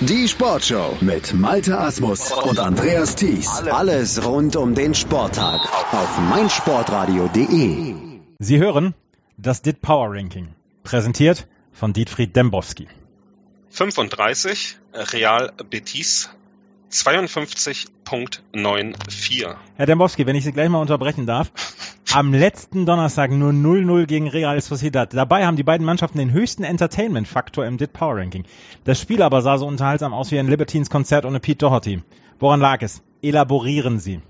Die Sportshow mit Malte Asmus und Andreas Thies. Alles rund um den Sporttag auf meinsportradio.de. Sie hören das DIT Power Ranking, präsentiert von Dietfried Dembowski. 35 Real Betis 52.94. Herr Dembowski, wenn ich Sie gleich mal unterbrechen darf. Am letzten Donnerstag nur 0-0 gegen Real Sociedad. Dabei haben die beiden Mannschaften den höchsten Entertainment-Faktor im DIT Power Ranking. Das Spiel aber sah so unterhaltsam aus wie ein Libertines-Konzert ohne Pete Doherty. Woran lag es? Elaborieren Sie.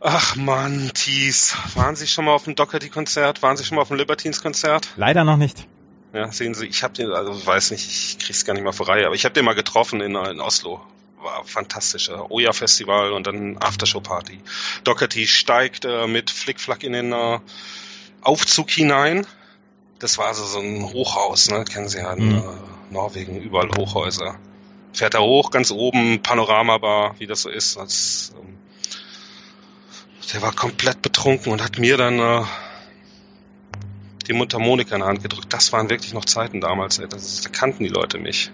Ach man, Thies. Waren Sie schon mal auf dem Doherty-Konzert? Waren Sie schon mal auf dem Libertines-Konzert? Leider noch nicht. Ja, sehen Sie, ich habe den, also weiß nicht, ich krieg's gar nicht mal vor Reihe, aber ich habe den mal getroffen in, in Oslo war fantastisch. Oja Festival und dann Aftershow Party. Doherty steigt äh, mit Flickflack in den äh, Aufzug hinein. Das war also so ein Hochhaus, ne? Kennen Sie ja in mhm. äh, Norwegen, überall Hochhäuser. Fährt er hoch, ganz oben, Panoramabar, wie das so ist. Das, ähm, der war komplett betrunken und hat mir dann äh, die Mundharmonika in der Hand gedrückt. Das waren wirklich noch Zeiten damals, ey. Das, da kannten die Leute mich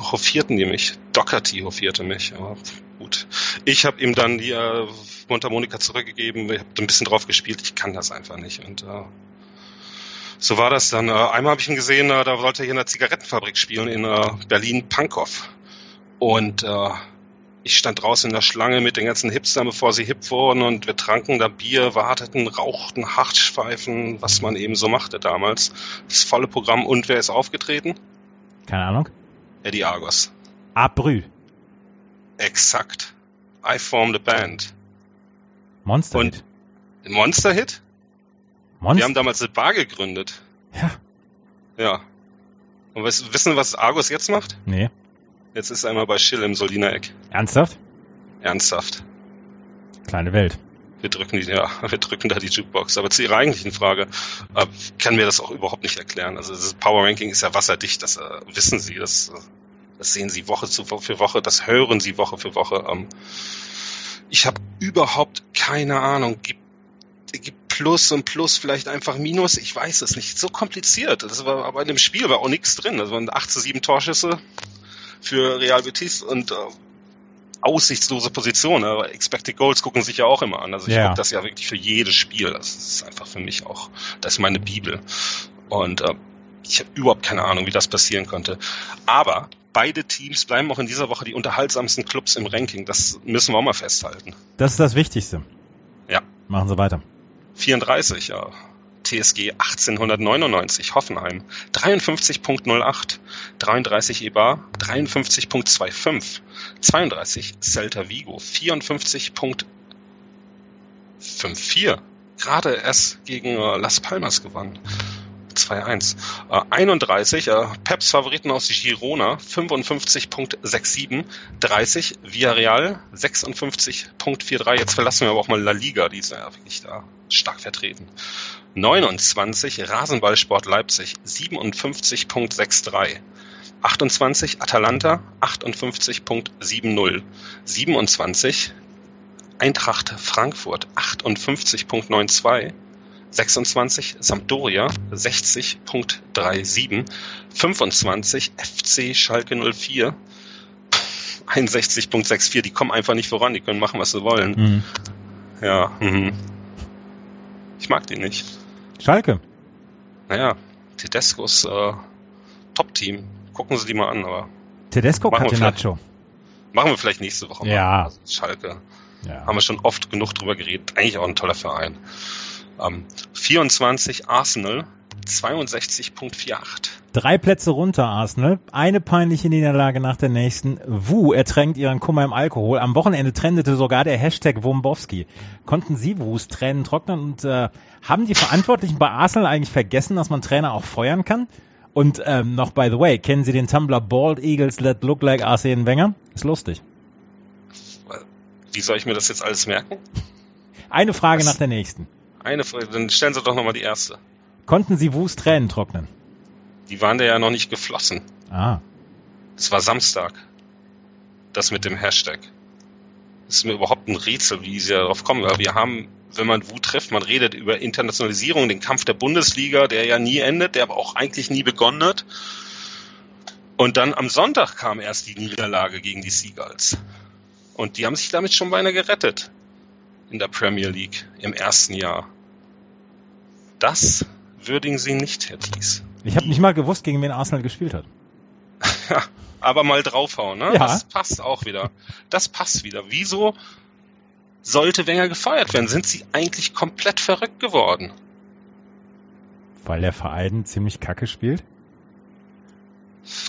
hoffierten die mich. Doherty hofierte mich, aber gut. Ich habe ihm dann die äh, Mundharmonika zurückgegeben, ich habe ein bisschen drauf gespielt, ich kann das einfach nicht. Und äh, so war das dann. Äh, einmal habe ich ihn gesehen, äh, da wollte er hier in einer Zigarettenfabrik spielen in äh, Berlin-Pankow. Und äh, ich stand draußen in der Schlange mit den ganzen Hipstern, bevor sie hip wurden und wir tranken da Bier, warteten, rauchten, Hartschweifen, was man eben so machte damals. Das volle Programm und wer ist aufgetreten? Keine Ahnung. Eddie Argos. Abrü. Exakt. I formed a band. Monster Hit. Monster Hit? Monster? Wir haben damals eine Bar gegründet. Ja. Ja. Und weißt, wissen, was Argos jetzt macht? Nee. Jetzt ist er einmal bei Schill im Soliner Eck. Ernsthaft? Ernsthaft. Kleine Welt. Wir drücken die, ja, wir drücken da die Jukebox. Aber zu Ihrer eigentlichen Frage, äh, kann mir das auch überhaupt nicht erklären. Also das Power Ranking ist ja wasserdicht, das äh, wissen Sie, das, äh, das sehen Sie Woche zu, für Woche, das hören Sie Woche für Woche. Ähm, ich habe überhaupt keine Ahnung. Gibt, gibt Plus und Plus vielleicht einfach Minus, ich weiß es nicht. So kompliziert. Das war, aber in dem Spiel war auch nichts drin. Das waren 8 zu 7 Torschüsse für Real Betis und äh, aussichtslose Position. Aber Expected Goals gucken sich ja auch immer an. Also ich ja. gucke das ja wirklich für jedes Spiel. Das ist einfach für mich auch, das ist meine Bibel. Und äh, ich habe überhaupt keine Ahnung, wie das passieren konnte. Aber beide Teams bleiben auch in dieser Woche die unterhaltsamsten Clubs im Ranking. Das müssen wir auch mal festhalten. Das ist das Wichtigste. Ja. Machen Sie weiter. 34, ja. TSG 1899 Hoffenheim 53.08, 33 EBA 53.25, 32 Celta Vigo 54.54. Gerade erst gegen äh, Las Palmas gewonnen. 2-1. Äh, 31, äh, Peps Favoriten aus Girona, 55.67, 30, Villarreal, 56.43. Jetzt verlassen wir aber auch mal La Liga, die ist ja wirklich da stark vertreten. 29 Rasenballsport Leipzig 57.63. 28 Atalanta 58.70. 27 Eintracht Frankfurt 58.92. 26 Sampdoria 60.37. 25 FC Schalke 04 61.64. Die kommen einfach nicht voran, die können machen, was sie wollen. Mhm. Ja, mhm. ich mag die nicht. Schalke. Naja, Tedescos äh, Top-Team. Gucken Sie die mal an, aber. Tedesco Catenaccio. Machen wir vielleicht nächste Woche mal. Ja. Also Schalke. Ja. Haben wir schon oft genug drüber geredet. Eigentlich auch ein toller Verein. Ähm, 24 Arsenal 62.48. Drei Plätze runter, Arsenal. Eine peinliche Niederlage nach der nächsten. Wu ertränkt ihren Kummer im Alkohol. Am Wochenende trendete sogar der Hashtag Wombowski. Konnten Sie Wus Tränen trocknen und äh, haben die Verantwortlichen bei Arsenal eigentlich vergessen, dass man Trainer auch feuern kann? Und ähm, noch by the way, kennen Sie den Tumblr Bald Eagles That Look Like Arsene Wenger? Ist lustig. Wie soll ich mir das jetzt alles merken? Eine Frage Was? nach der nächsten. Eine Frage, dann stellen Sie doch nochmal die erste. Konnten Sie Wus Tränen trocknen? Die waren da ja noch nicht geflossen. Ah. Es war Samstag. Das mit dem Hashtag. Das ist mir überhaupt ein Rätsel, wie sie darauf kommen. Aber wir haben, wenn man Wut trifft, man redet über Internationalisierung, den Kampf der Bundesliga, der ja nie endet, der aber auch eigentlich nie begonnen hat. Und dann am Sonntag kam erst die Niederlage gegen die Seagulls. Und die haben sich damit schon beinahe gerettet in der Premier League im ersten Jahr. Das würdigen sie nicht, Herr Thies. Ich habe nicht mal gewusst, gegen wen Arsenal gespielt hat. Aber mal draufhauen, ne? Ja. Das passt auch wieder. Das passt wieder. Wieso sollte Wenger gefeuert werden? Sind sie eigentlich komplett verrückt geworden? Weil der Verein ziemlich kacke spielt?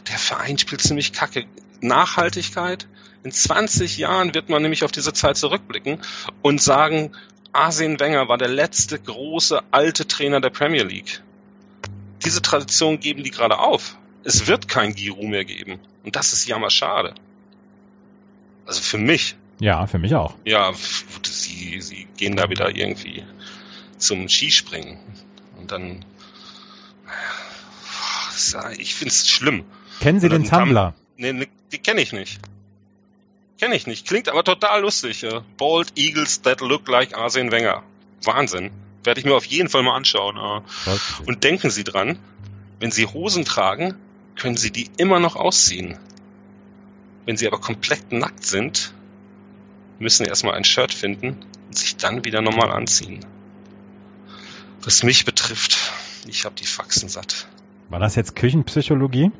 Der Verein spielt ziemlich kacke. Nachhaltigkeit. In 20 Jahren wird man nämlich auf diese Zeit zurückblicken und sagen, Arsene Wenger war der letzte große alte Trainer der Premier League. Diese Tradition geben die gerade auf. Es wird kein Giroud mehr geben. Und das ist jammerschade. Also für mich. Ja, für mich auch. Ja, sie, sie gehen da wieder irgendwie zum Skispringen. Und dann, ich finde es schlimm. Kennen Sie den Tumblr? Nee, nee, die kenne ich nicht. Kenne ich nicht. Klingt aber total lustig. Äh, Bald Eagles that look like Arsene Wenger. Wahnsinn. Werde ich mir auf jeden Fall mal anschauen. Und denken Sie dran, wenn Sie Hosen tragen, können Sie die immer noch ausziehen. Wenn Sie aber komplett nackt sind, müssen Sie erstmal ein Shirt finden und sich dann wieder normal anziehen. Was mich betrifft, ich habe die Faxen satt. War das jetzt Küchenpsychologie?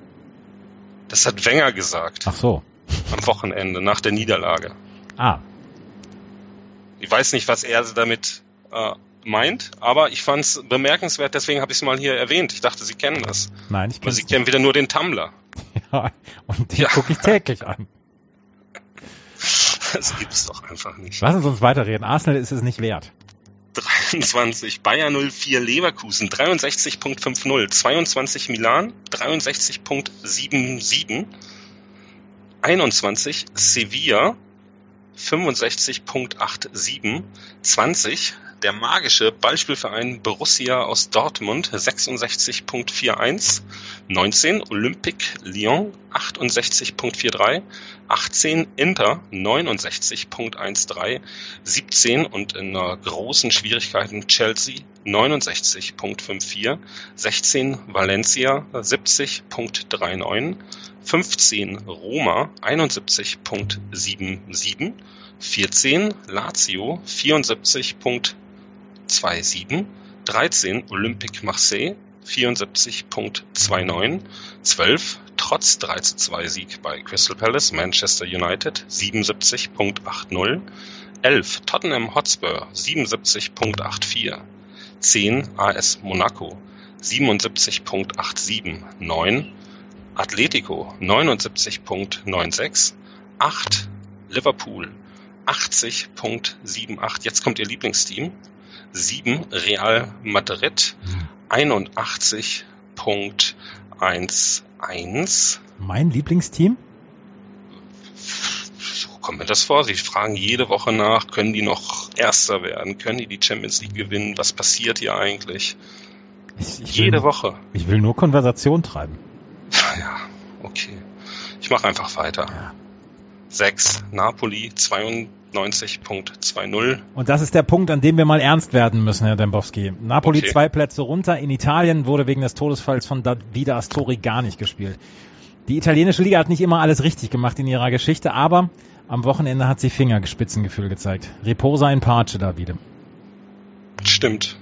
Das hat Wenger gesagt Ach so. Am Wochenende nach der Niederlage. Ah, Ich weiß nicht, was er damit äh, meint, aber ich fand es bemerkenswert, deswegen habe ich es mal hier erwähnt. Ich dachte, Sie kennen das. nein, ich Aber kenne Sie kennen wieder nur den Tumblr. ja, und den Ja. gucke ich täglich an. Das gibt's doch einfach nicht. Lass uns uns weiterreden. Arsenal ist es nicht wert. 23 Bayer 04 Leverkusen 63.50 22 Milan 63.77 21 Sevilla 65.87 20 der magische Ballspielverein Borussia aus Dortmund 66.41 19 Olympique Lyon 68.43 18 Inter 69.13 17 und in einer großen Schwierigkeiten Chelsea 69.54 16 Valencia 70.39 15 Roma 71.77 14 Lazio 74.27 13 Olympique Marseille 74.29 12 trotz 3 zu 2 Sieg bei Crystal Palace Manchester United 77.80 11 Tottenham Hotspur 77.84 10 AS Monaco 77.87 9 Atletico 79.96 8 Liverpool 80.78 jetzt kommt ihr Lieblingsteam. 7 Real Madrid 81.11 Mein Lieblingsteam? so kommt mir das vor. Sie fragen jede Woche nach, können die noch Erster werden? Können die die Champions League gewinnen? Was passiert hier eigentlich? Ich, ich Jede will, Woche. Ich will nur Konversation treiben. Ja, okay. Ich mache einfach weiter. Ja. 6. Napoli 92.20. Und das ist der Punkt, an dem wir mal ernst werden müssen, Herr Dembowski. Napoli Okay. zwei Plätze runter. In Italien wurde wegen des Todesfalls von Davide Astori gar nicht gespielt. Die italienische Liga hat nicht immer alles richtig gemacht in ihrer Geschichte, aber am Wochenende hat sie Fingerspitzengefühl gezeigt. Reposa in Pace, Davide. Stimmt.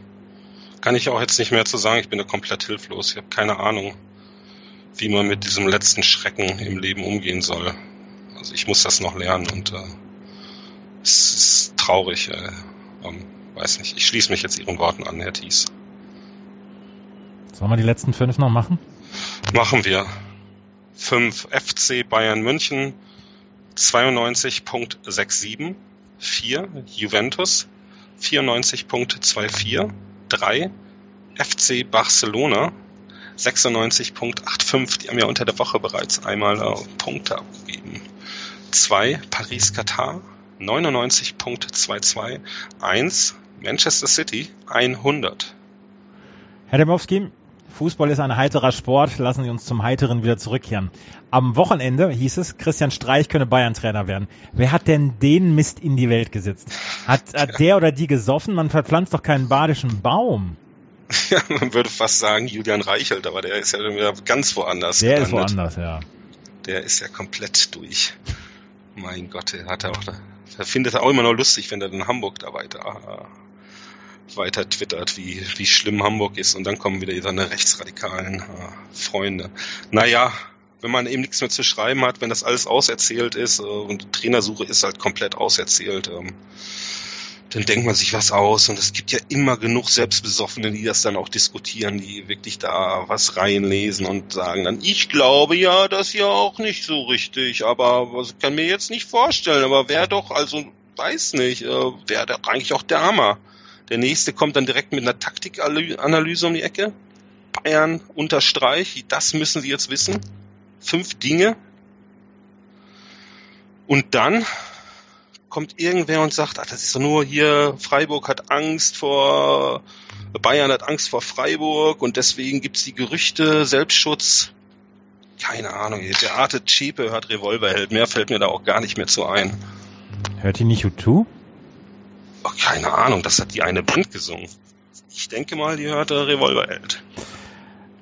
Kann ich auch jetzt nicht mehr zu sagen. Ich bin da komplett hilflos. Ich habe keine Ahnung, wie man mit diesem letzten Schrecken im Leben umgehen soll. Also ich muss das noch lernen und äh, es ist traurig. Äh, ähm, weiß nicht. Ich schließe mich jetzt Ihren Worten an, Herr Thies. Sollen wir die letzten fünf noch machen? Machen wir. 5 FC Bayern München 92.67 4 Juventus 94.24 3 FC Barcelona 96.85 die haben ja unter der Woche bereits einmal äh, Punkte abgegeben 2 Paris Katar 99.22 1 Manchester City 100 Herr Demowski, Fußball ist ein heiterer Sport. Lassen Sie uns zum Heiteren wieder zurückkehren. Am Wochenende hieß es, Christian Streich könne Bayern-Trainer werden. Wer hat denn den Mist in die Welt gesetzt? Hat, hat der oder die gesoffen? Man verpflanzt doch keinen badischen Baum. Ja, man würde fast sagen Julian Reichelt, aber der ist ja wieder ganz woanders Der ist gelandet. woanders, ja. der ist ja komplett durch. Mein Gott, der hat er auch, der findet er auch immer noch lustig, wenn er in Hamburg da weiter, weiter twittert, wie, wie schlimm Hamburg ist und dann kommen wieder seine rechtsradikalen äh, Freunde. Naja, wenn man eben nichts mehr zu schreiben hat, wenn das alles auserzählt ist äh, und die Trainersuche ist halt komplett auserzählt, ähm, dann denkt man sich was aus und es gibt ja immer genug Selbstbesoffene, die das dann auch diskutieren, die wirklich da was reinlesen und sagen dann, ich glaube ja, das ja auch nicht so richtig, aber was kann mir jetzt nicht vorstellen, aber wer doch, also weiß nicht, äh, wäre doch eigentlich auch der Hammer. Der nächste kommt dann direkt mit einer Taktikanalyse um die Ecke. Bayern unterstreich, das müssen sie jetzt wissen. Fünf Dinge. Und dann kommt irgendwer und sagt, ach, das ist doch nur hier, Freiburg hat Angst vor, Bayern hat Angst vor Freiburg und deswegen gibt's die Gerüchte, Selbstschutz. Keine Ahnung, der Arte Chepe hört Revolverheld, mehr fällt mir da auch gar nicht mehr zu ein. Hört die nicht U2? Oh, keine Ahnung, das hat die eine Band gesungen. Ich denke mal, die hörte Revolverheld.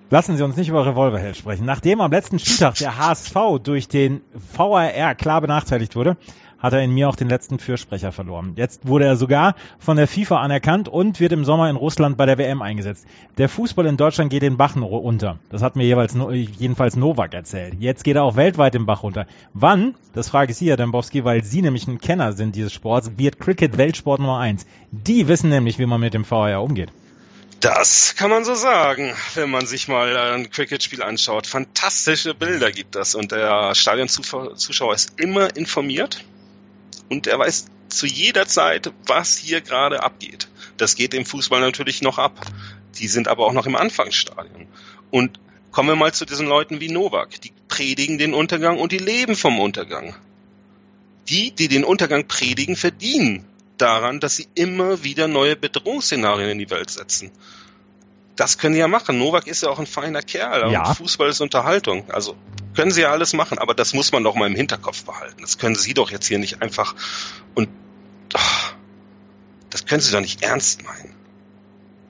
Lassen Sie uns nicht über Revolverheld sprechen. Nachdem am letzten Spieltag der HSV durch den VRR klar benachteiligt wurde, hat er in mir auch den letzten Fürsprecher verloren. Jetzt wurde er sogar von der FIFA anerkannt und wird im Sommer in Russland bei der WM eingesetzt. Der Fußball in Deutschland geht den Bach unter. Das hat mir jeweils, jedenfalls Novak erzählt. Jetzt geht er auch weltweit den Bach runter. Wann, das frage ich Sie, Herr Dembowski, weil Sie nämlich ein Kenner sind dieses Sports, wird Cricket Weltsport Nummer eins. Die wissen nämlich, wie man mit dem VR umgeht. Das kann man so sagen, wenn man sich mal ein Cricket-Spiel anschaut. Fantastische Bilder gibt das und der Stadionzuschauer ist immer informiert und er weiß zu jeder Zeit, was hier gerade abgeht. Das geht im Fußball natürlich noch ab. Die sind aber auch noch im Anfangsstadium. Und kommen wir mal zu diesen Leuten wie Novak. Die predigen den Untergang und die leben vom Untergang. Die, die den Untergang predigen, verdienen daran, dass sie immer wieder neue Bedrohungsszenarien in die Welt setzen. Das können sie ja machen. Novak ist ja auch ein feiner Kerl. Ja. Fußball ist Unterhaltung. Also können sie ja alles machen, aber das muss man doch mal im Hinterkopf behalten. Das können sie doch jetzt hier nicht einfach und oh, das können sie doch nicht ernst meinen.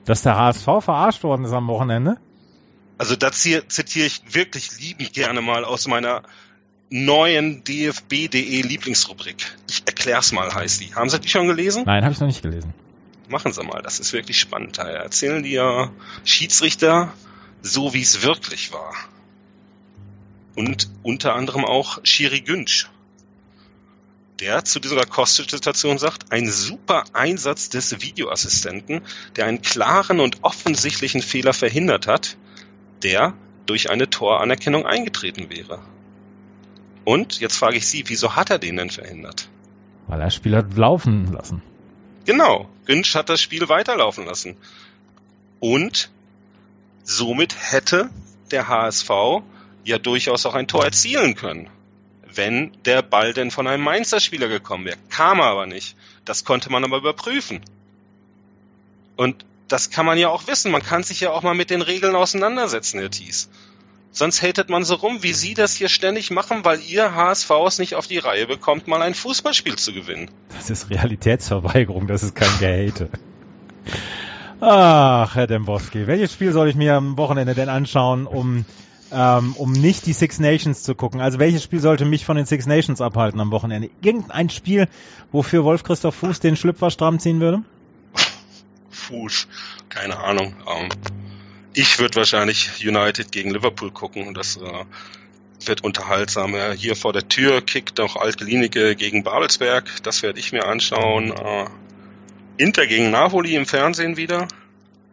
Dass der HSV verarscht worden ist am Wochenende? Also das hier zitiere ich wirklich liebend gerne mal aus meiner neuen DFB.de Lieblingsrubrik. Ich erklär's mal, heißt die. Haben Sie die schon gelesen? Nein, habe ich noch nicht gelesen. Machen Sie mal, das ist wirklich spannend. Da erzählen die ja Schiedsrichter so, wie es wirklich war und unter anderem auch Shiri Günsch, der zu dieser Kostic-Situation sagt, ein super Einsatz des Videoassistenten, der einen klaren und offensichtlichen Fehler verhindert hat, der durch eine Toranerkennung eingetreten wäre. Und jetzt frage ich Sie, wieso hat er den denn verhindert? Weil er das Spiel hat laufen lassen. Genau, Günsch hat das Spiel weiterlaufen lassen. Und somit hätte der HSV ja durchaus auch ein Tor erzielen können, wenn der Ball denn von einem Mainzer Spieler gekommen wäre. Kam aber nicht. Das konnte man aber überprüfen. Und das kann man ja auch wissen. Man kann sich ja auch mal mit den Regeln auseinandersetzen, Herr Thies. Sonst hatet man so rum, wie Sie das hier ständig machen, weil Ihr HSV es nicht auf die Reihe bekommt, mal ein Fußballspiel zu gewinnen. Das ist Realitätsverweigerung, das ist kein Gehate. Ach, Herr Dembowski, welches Spiel soll ich mir am Wochenende denn anschauen, um ähm, um nicht die Six Nations zu gucken. Also welches Spiel sollte mich von den Six Nations abhalten am Wochenende? Irgendein Spiel, wofür Wolf Christoph Fuß den Schlüpfer stramm ziehen würde? Fuß, keine Ahnung. Ähm, ich würde wahrscheinlich United gegen Liverpool gucken und das äh, wird unterhaltsam. Ja, hier vor der Tür kickt noch Altgelinike gegen Babelsberg. Das werde ich mir anschauen. Äh, Inter gegen Napoli im Fernsehen wieder.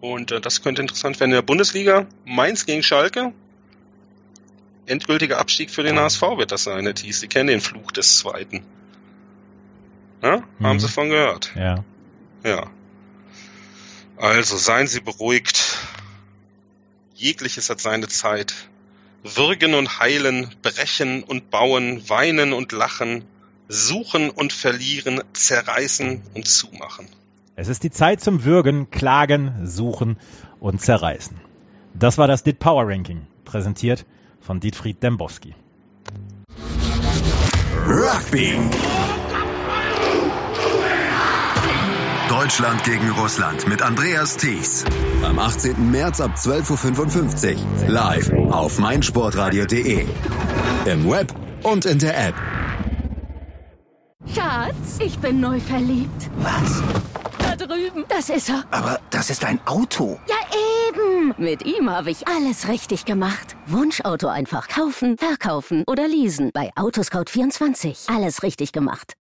Und äh, das könnte interessant werden in der Bundesliga. Mainz gegen Schalke endgültiger Abstieg für den HSV wird das sein, Herr Thies. Sie kennen den Fluch des Zweiten. Ja? Mhm. Haben Sie von gehört? Ja. Ja. Also seien Sie beruhigt. Jegliches hat seine Zeit. Würgen und heilen, brechen und bauen, weinen und lachen, suchen und verlieren, zerreißen und zumachen. Es ist die Zeit zum Würgen, Klagen, Suchen und Zerreißen. Das war das DIT Power Ranking, präsentiert von Dietfried Dembowski. Rugby. Deutschland gegen Russland mit Andreas Thies. Am 18. März ab 12.55 Uhr. Live auf meinsportradio.de. Im Web und in der App. Schatz, ich bin neu verliebt. Was? Da drüben. Das ist er. Aber das ist ein Auto. Ja, eben. Mit ihm habe ich alles richtig gemacht. Wunschauto einfach kaufen, verkaufen oder leasen. Bei Autoscout24. Alles richtig gemacht.